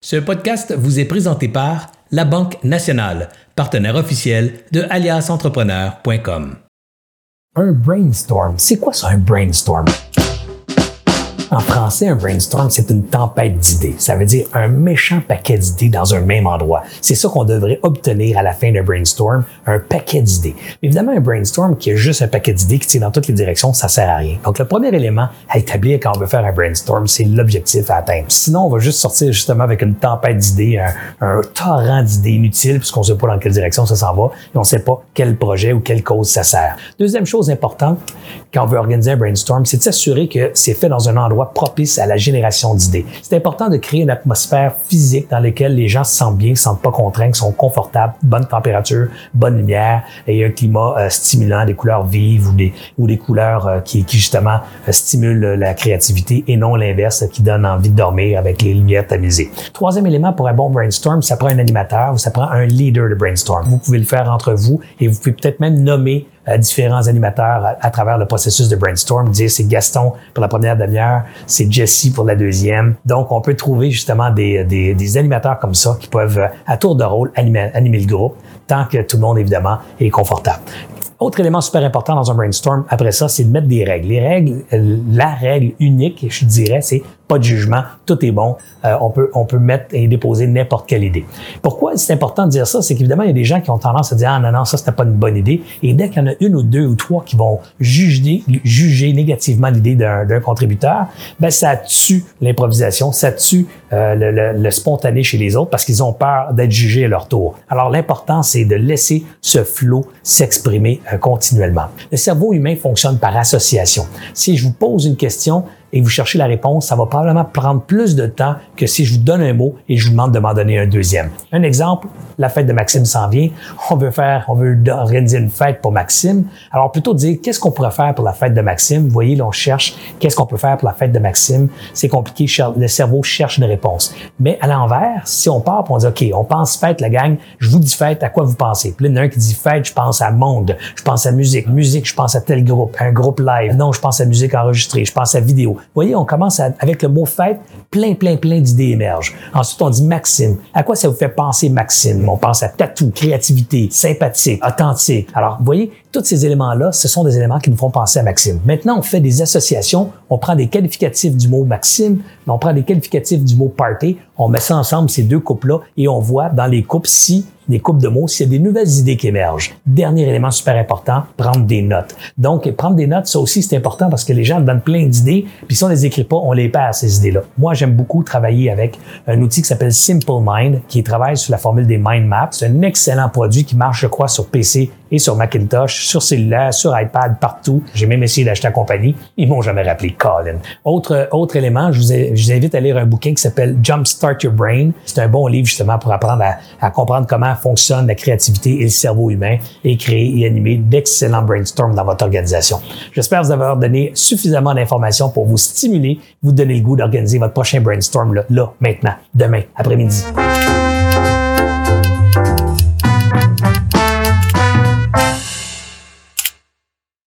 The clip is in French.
Ce podcast vous est présenté par La Banque Nationale, partenaire officiel de aliasentrepreneur.com. Un brainstorm, c'est quoi ça un brainstorm? En français, un brainstorm, c'est une tempête d'idées. Ça veut dire un méchant paquet d'idées dans un même endroit. C'est ça qu'on devrait obtenir à la fin d'un brainstorm, un paquet d'idées. Évidemment, un brainstorm qui est juste un paquet d'idées qui tire dans toutes les directions, ça sert à rien. Donc, le premier élément à établir quand on veut faire un brainstorm, c'est l'objectif à atteindre. Sinon, on va juste sortir justement avec une tempête d'idées, un, torrent d'idées inutiles, puisqu'on ne sait pas dans quelle direction ça s'en va et on ne sait pas quel projet ou quelle cause ça sert. Deuxième chose importante quand on veut organiser un brainstorm, c'est de s'assurer que c'est fait dans un endroit propice à la génération d'idées. C'est important de créer une atmosphère physique dans laquelle les gens se sentent bien, ne se sentent pas contraints, sont confortables, bonne température, bonne lumière et un climat euh, stimulant, des couleurs vives ou des, ou des couleurs euh, qui, qui, justement euh, stimulent la créativité et non l'inverse qui donne envie de dormir avec les lumières tamisées. Troisième élément pour un bon brainstorm, ça prend un animateur ou ça prend un leader de brainstorm. Vous pouvez le faire entre vous et vous pouvez peut-être même nommer différents animateurs à, travers le processus de brainstorm, dire c'est Gaston pour la première demi-heure, c'est Jesse pour la deuxième. Donc, on peut trouver justement des, des, des animateurs comme ça qui peuvent, à tour de rôle, animer, animer le groupe, tant que tout le monde, évidemment, est confortable. Autre élément super important dans un brainstorm, après ça, c'est de mettre des règles. Les règles, la règle unique, je dirais, c'est pas de jugement, tout est bon. Euh, on peut on peut mettre et déposer n'importe quelle idée. Pourquoi c'est important de dire ça, c'est qu'évidemment il y a des gens qui ont tendance à dire ah non non ça c'était pas une bonne idée. Et dès qu'il y en a une ou deux ou trois qui vont juger juger négativement l'idée d'un contributeur, ben ça tue l'improvisation, ça tue euh, le, le, spontané chez les autres parce qu'ils ont peur d'être jugés à leur tour. Alors l'important c'est de laisser ce flot s'exprimer euh, continuellement. Le cerveau humain fonctionne par association. Si je vous pose une question, et vous cherchez la réponse, ça va probablement prendre plus de temps que si je vous donne un mot et je vous demande de m'en donner un deuxième. Un exemple, la fête de Maxime s'en vient. On veut faire, on veut organiser une fête pour Maxime. Alors plutôt dire qu'est-ce qu'on pourrait faire pour la fête de Maxime? Vous voyez, là, on cherche qu'est-ce qu'on peut faire pour la fête de Maxime? C'est compliqué. Le cerveau cherche une réponse. Mais à l'envers, si on part, on dit OK, on pense fête, la gang. Je vous dis fête, à quoi vous pensez? Puis là, il y en a un qui dit fête, je pense à monde, je pense à musique, musique, je pense à tel groupe, un groupe live. Non, je pense à musique enregistrée, je pense à vidéo. Voyez, on commence avec le mot fête, plein, plein, plein d'idées émergent. Ensuite, on dit Maxime. À quoi ça vous fait penser Maxime? On pense à tatou, créativité, sympathique, authentique. Alors, vous voyez, tous ces éléments-là, ce sont des éléments qui nous font penser à Maxime. Maintenant, on fait des associations, on prend des qualificatifs du mot Maxime, on prend des qualificatifs du mot party, on met ça ensemble, ces deux couples-là, et on voit dans les couples si des coupes de mots, s'il y a des nouvelles idées qui émergent. Dernier élément super important, prendre des notes. Donc, prendre des notes, ça aussi, c'est important parce que les gens donnent plein d'idées, puis si on les écrit pas, on les perd, ces idées-là. Moi, j'aime beaucoup travailler avec un outil qui s'appelle Simple Mind, qui travaille sur la formule des mind maps. C'est un excellent produit qui marche, je crois, sur PC et sur Macintosh, sur cellulaire, sur iPad, partout. J'ai même essayé d'acheter la compagnie. Ils m'ont jamais rappelé Colin. Autre, autre élément, je vous, je vous invite à lire un bouquin qui s'appelle Jumpstart Your Brain. C'est un bon livre, justement, pour apprendre à, à comprendre comment fonctionne la créativité et le cerveau humain et créer et animer d'excellents brainstorms dans votre organisation. J'espère vous avoir donné suffisamment d'informations pour vous stimuler, vous donner le goût d'organiser votre prochain brainstorm là, là, maintenant, demain, après-midi.